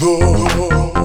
go.